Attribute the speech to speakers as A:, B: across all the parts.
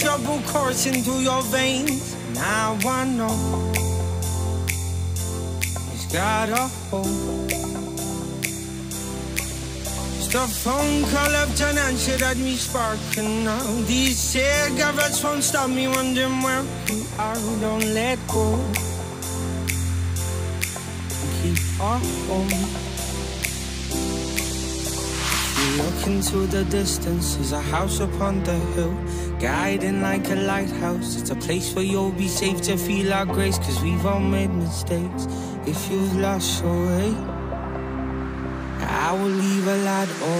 A: Trouble coursing through your veins. Now I know it's got a hold. Just a phone call left unanswered had me sparking now. These cigarettes won't stop me wondering where you are. Don't let go. Keep our home. Look into the distance, there's a house upon the hill, guiding like a lighthouse. It's a place where you'll be safe to feel our grace, cause we've all made mistakes. If you've lost your way, I will leave a light on.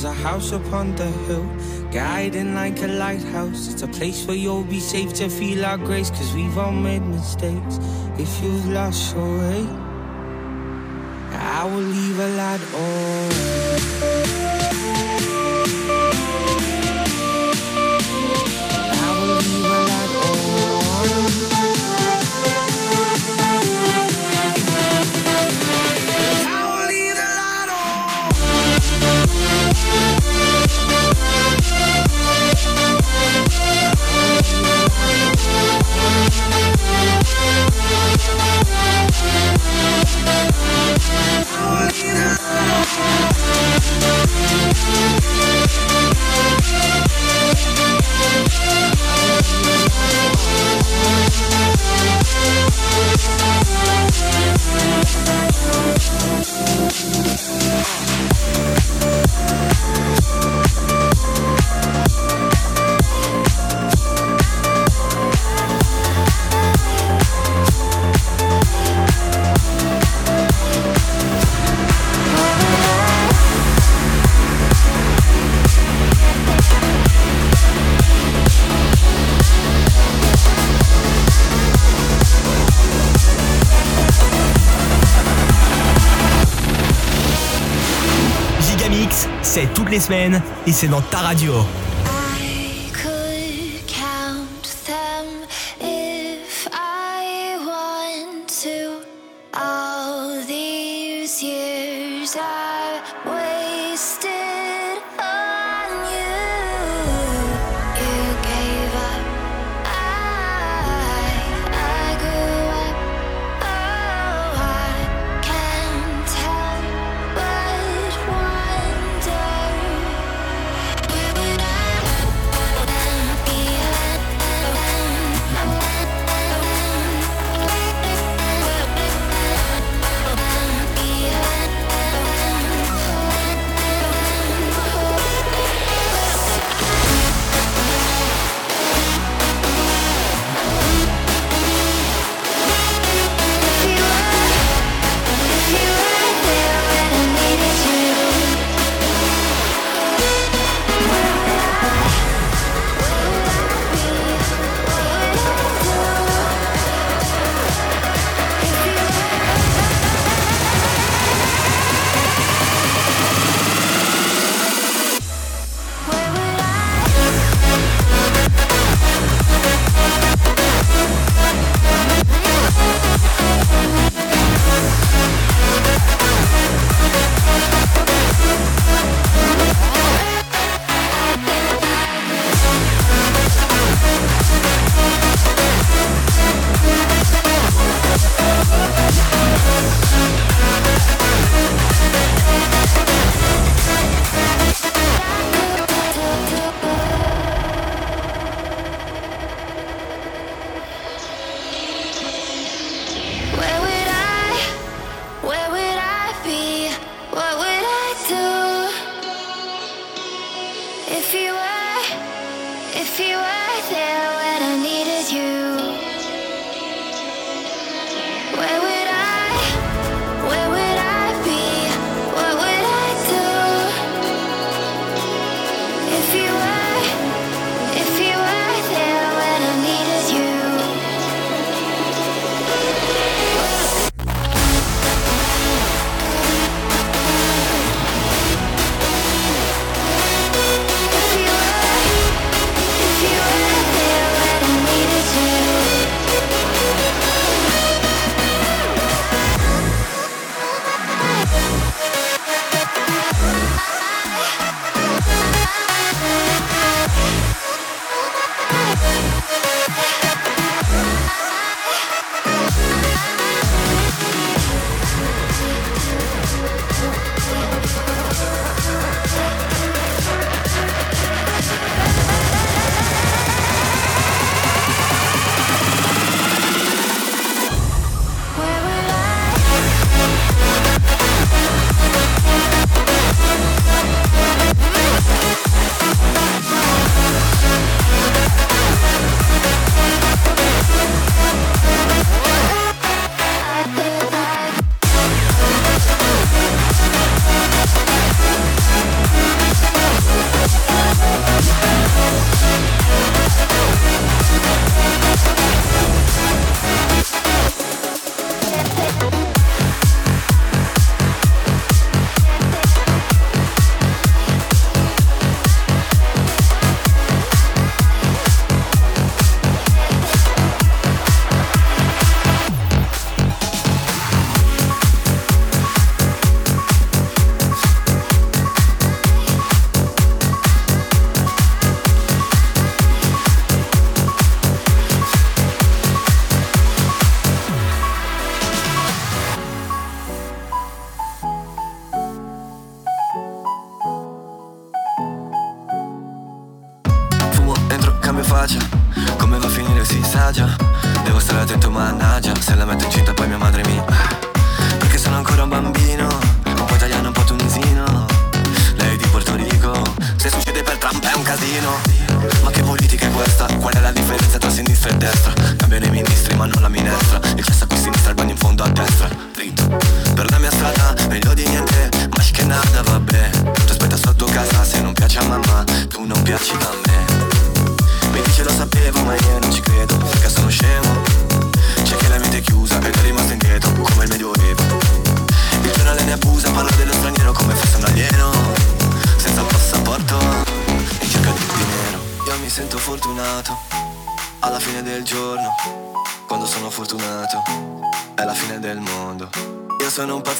A: There's a house upon the hill, guiding like a lighthouse. It's a place where you'll be safe to feel our grace, cause we've all made mistakes. If you've lost your way, I will leave a light on.
B: Et c'est dans ta radio.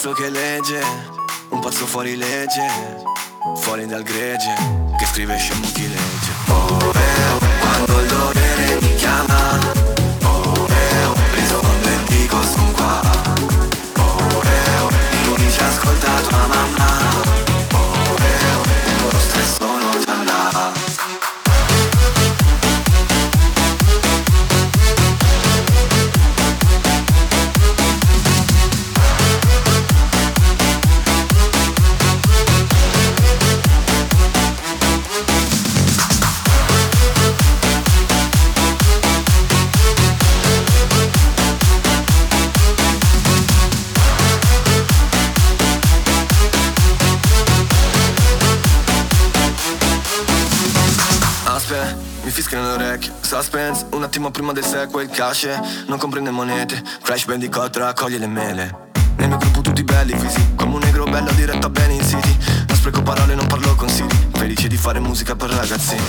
C: pazzo che legge, un pazzo fuori legge, fuori dal gregge, che scrive scemo chi legge. Oh, beh, quando il dovere mi chiama attimo prima del sequel cash Non comprende monete Crash Bandicoot raccoglie le mele. Nel mio gruppo tutti belli fisi Come un negro bello diretto a bene in city. Non spreco parole, non parlo con consigli Felice di fare musica per ragazzini.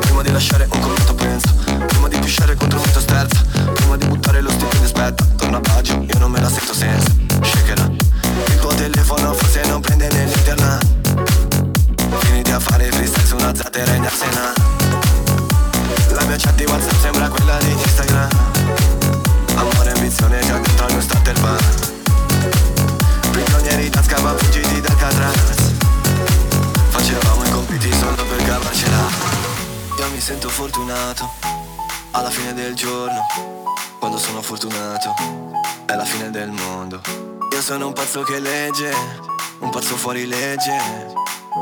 C: Prima di lasciare un commento penso fuori legge,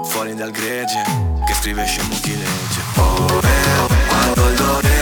C: fuori dal gregge, che scrive scemo chi legge. Oh, eh, quando il
D: dolore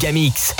D: Gigamix.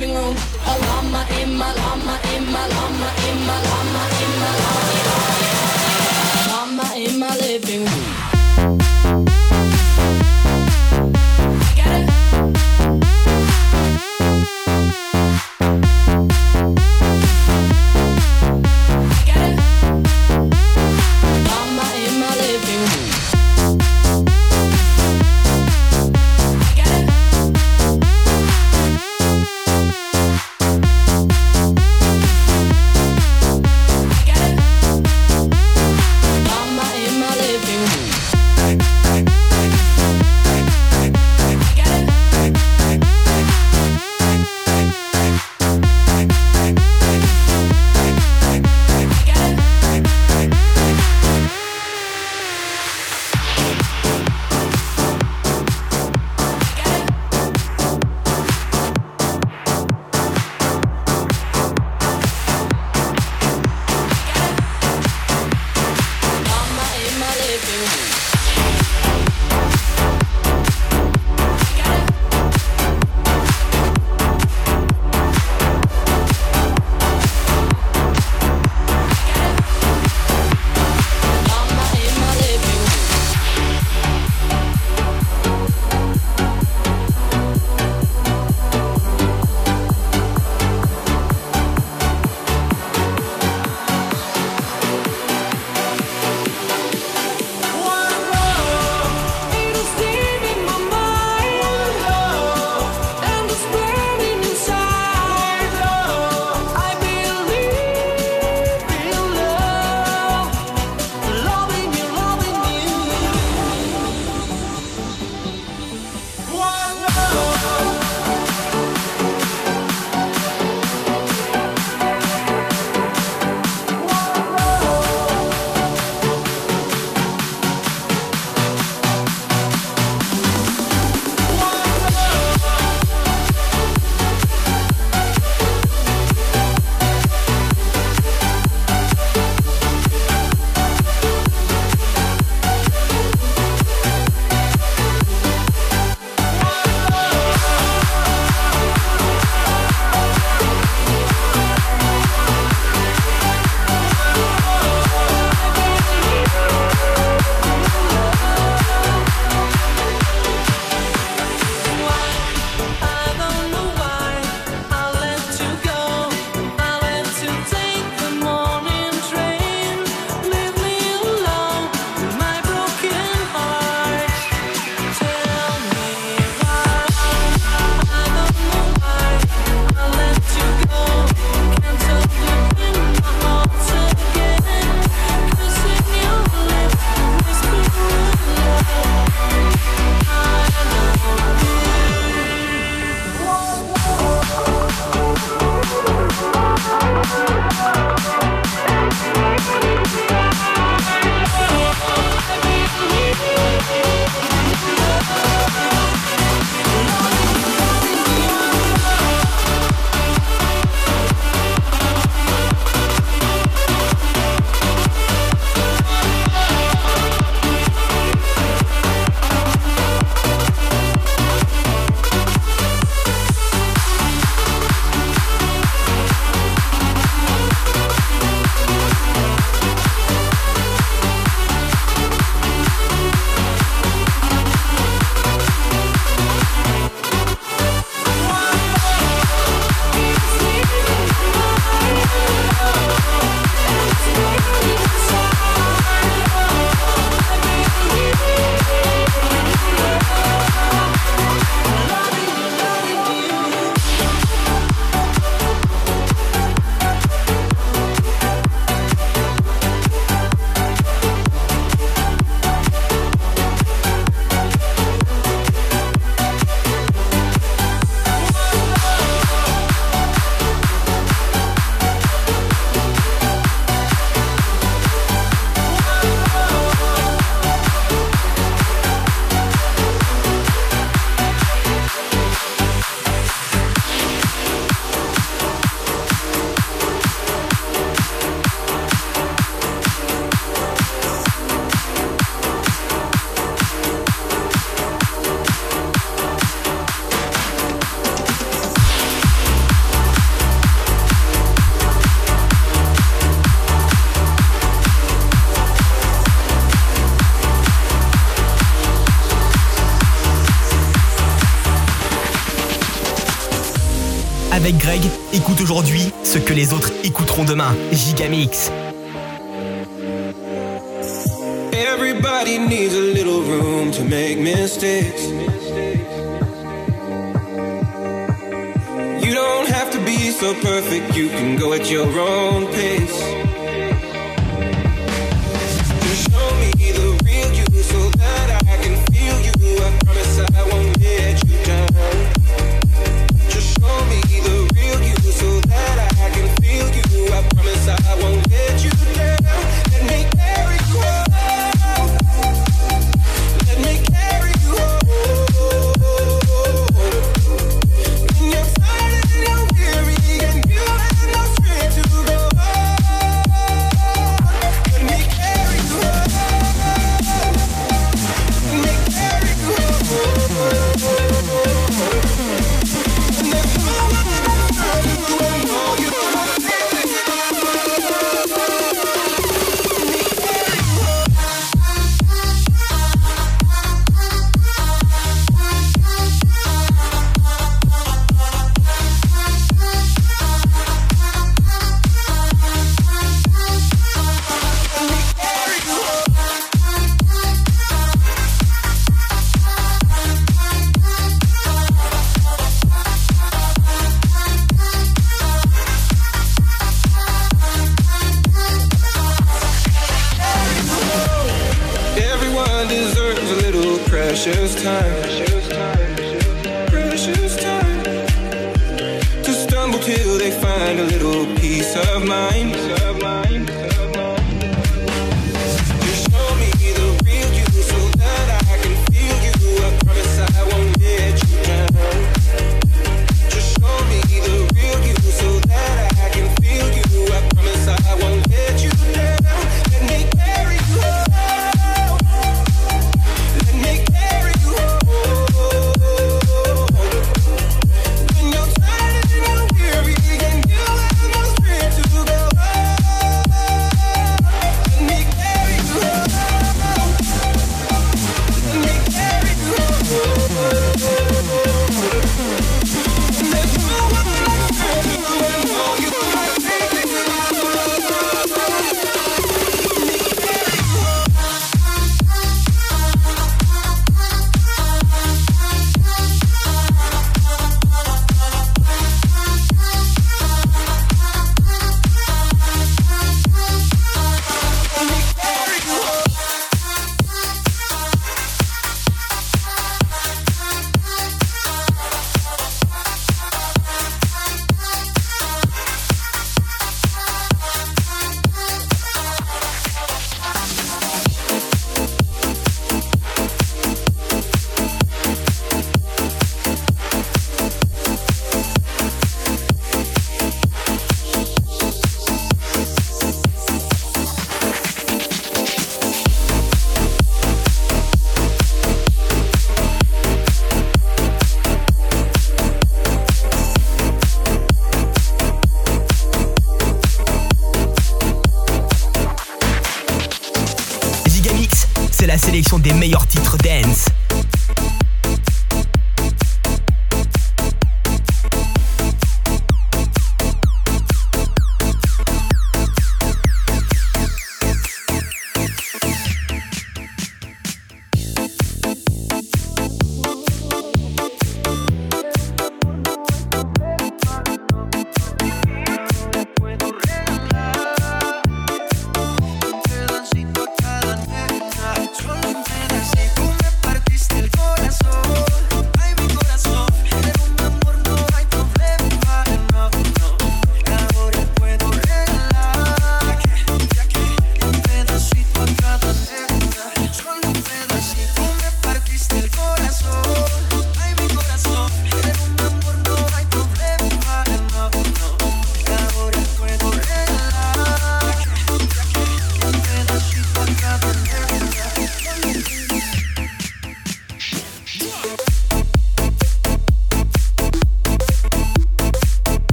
E: Living room, a llama in my llama
D: que les autres écouteront demain. Gigamix.
F: Everybody needs a little room to make mistakes. You don't have to be so perfect, you can go at your own pace.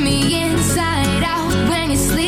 D: me inside out when you sleep.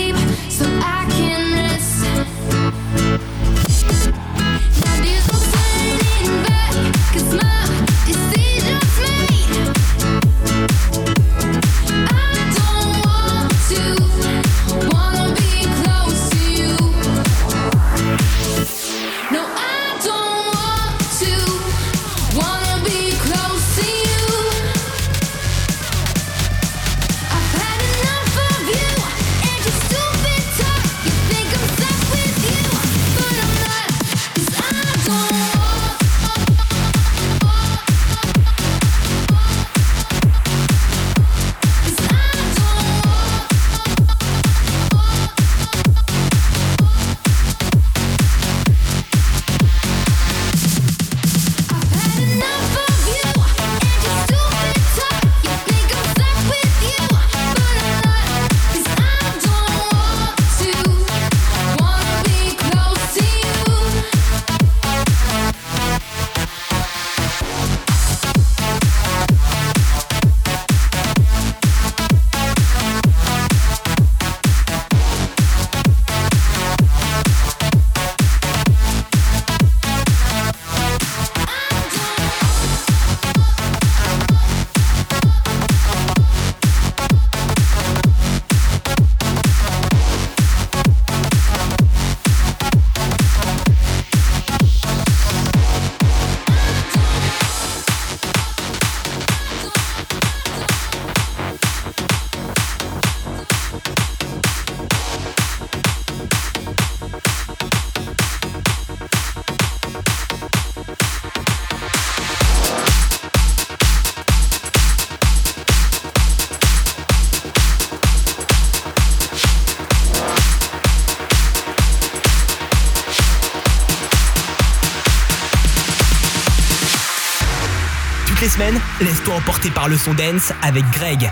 B: Laisse-toi emporter par le son dance avec Greg.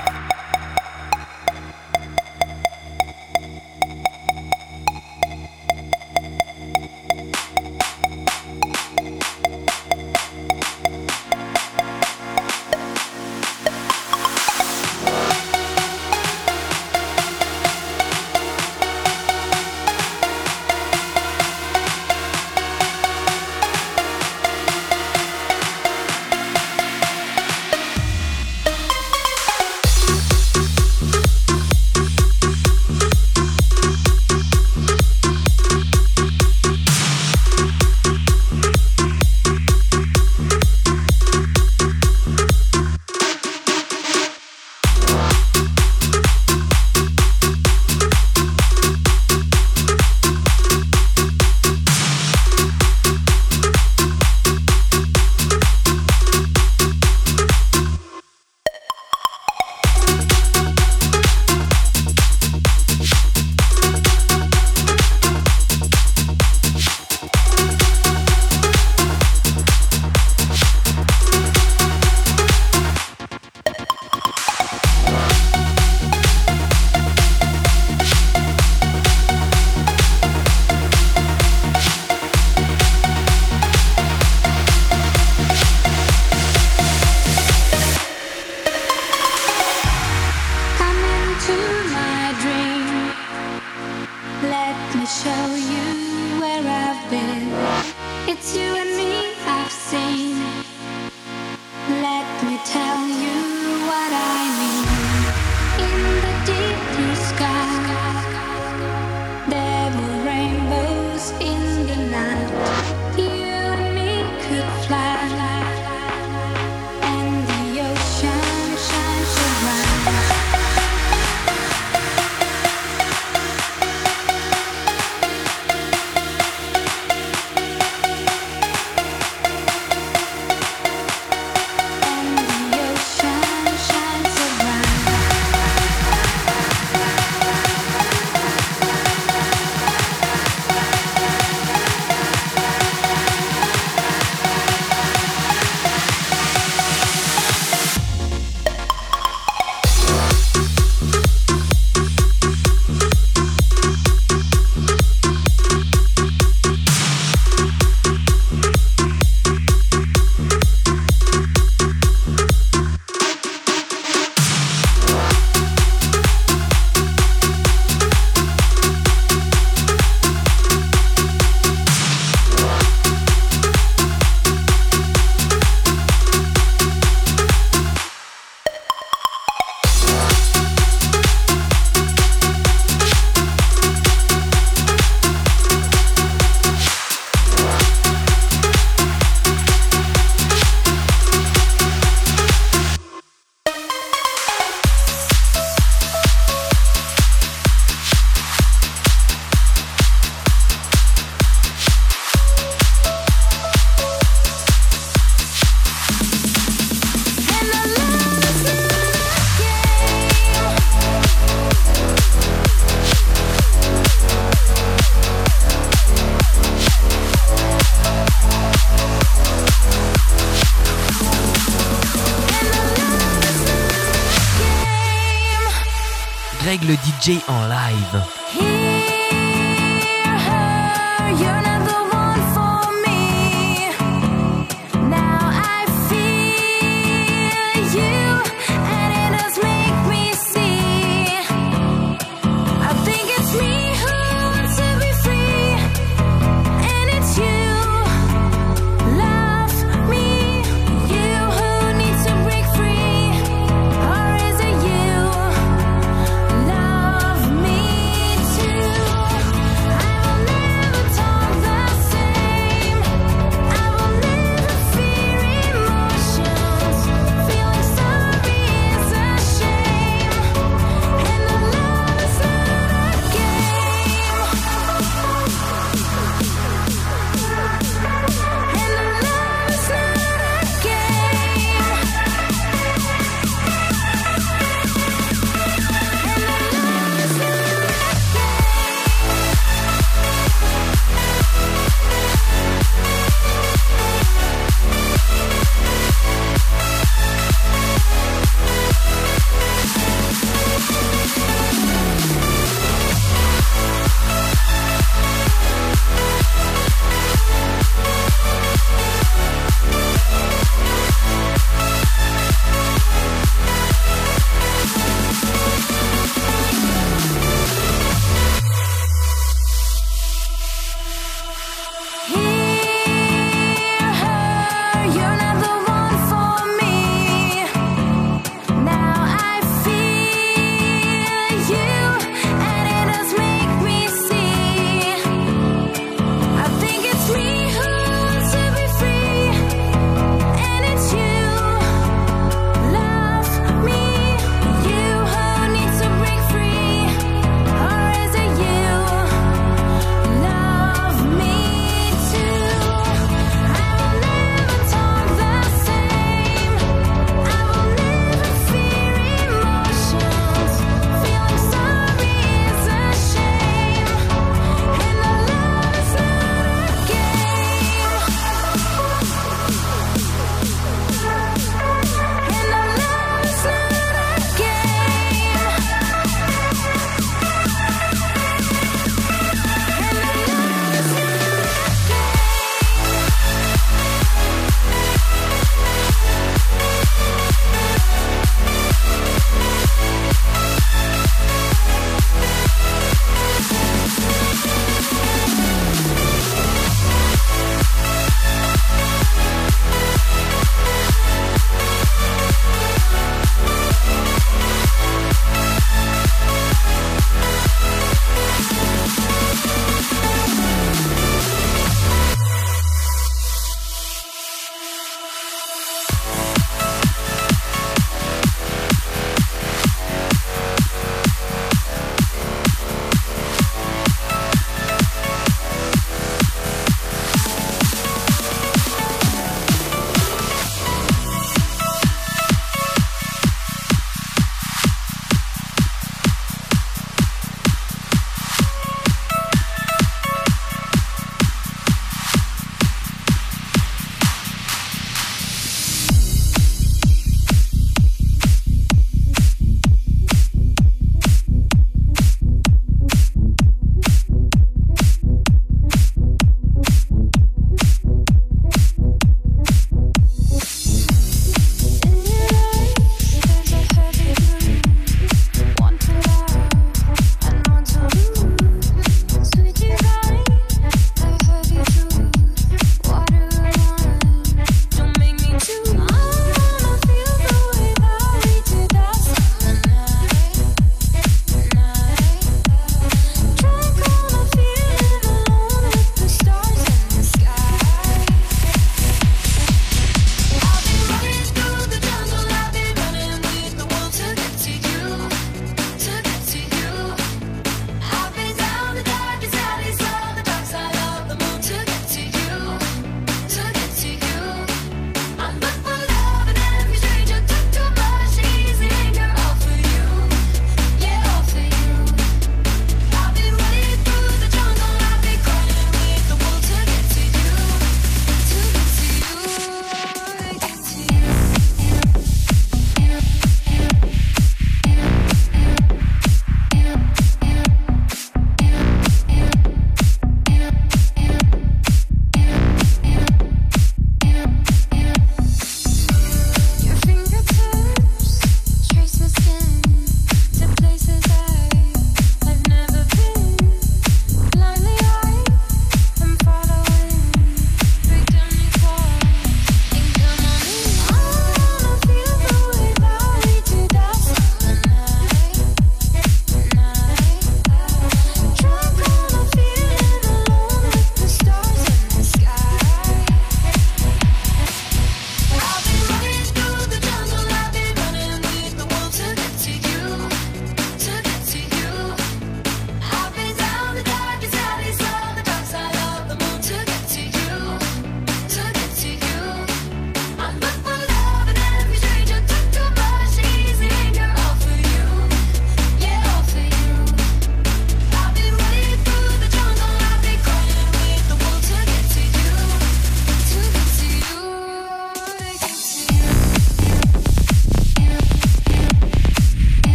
D: En live.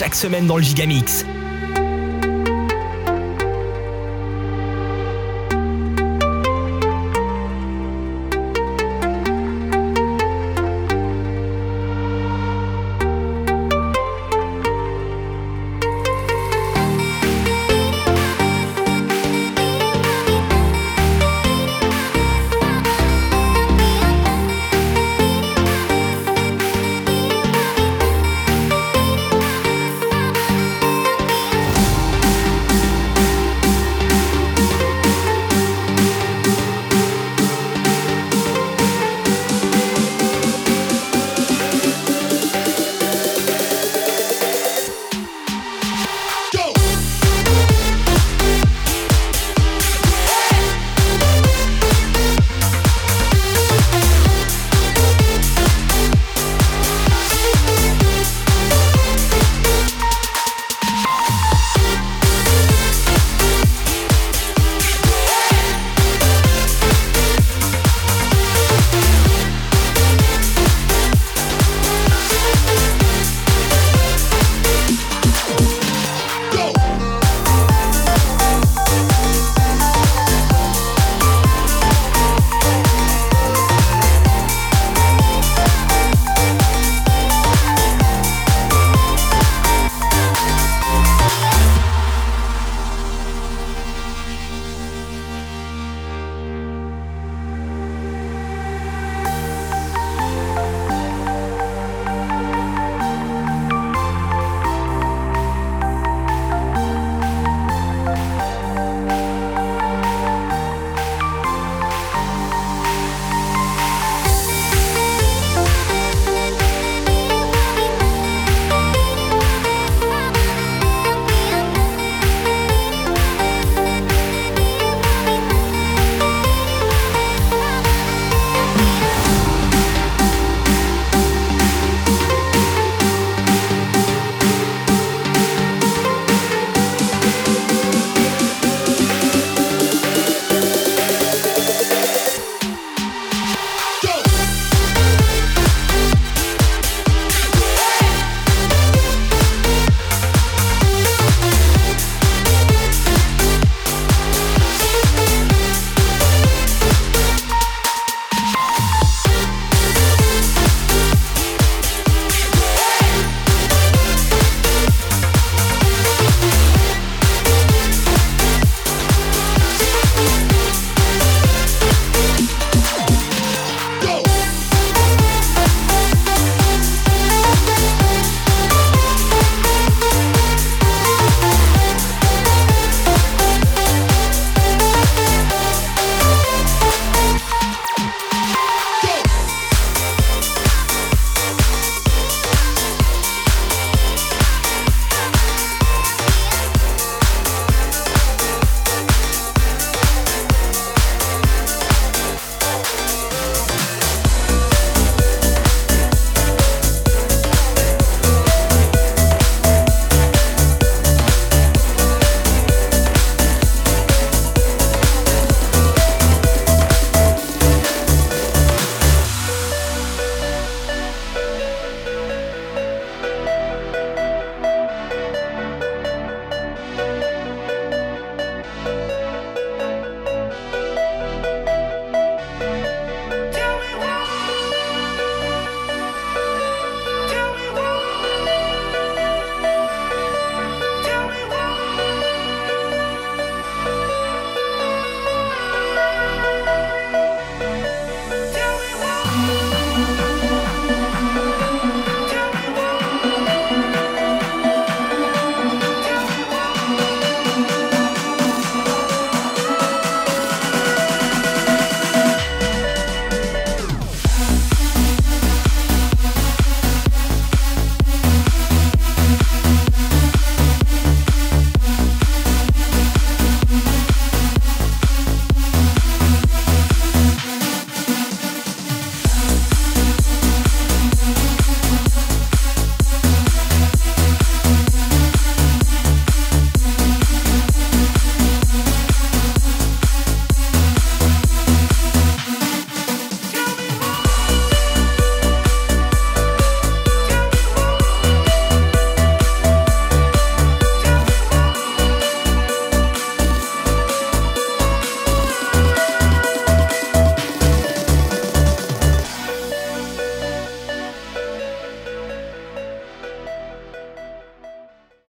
B: Chaque semaine dans le Gigamix.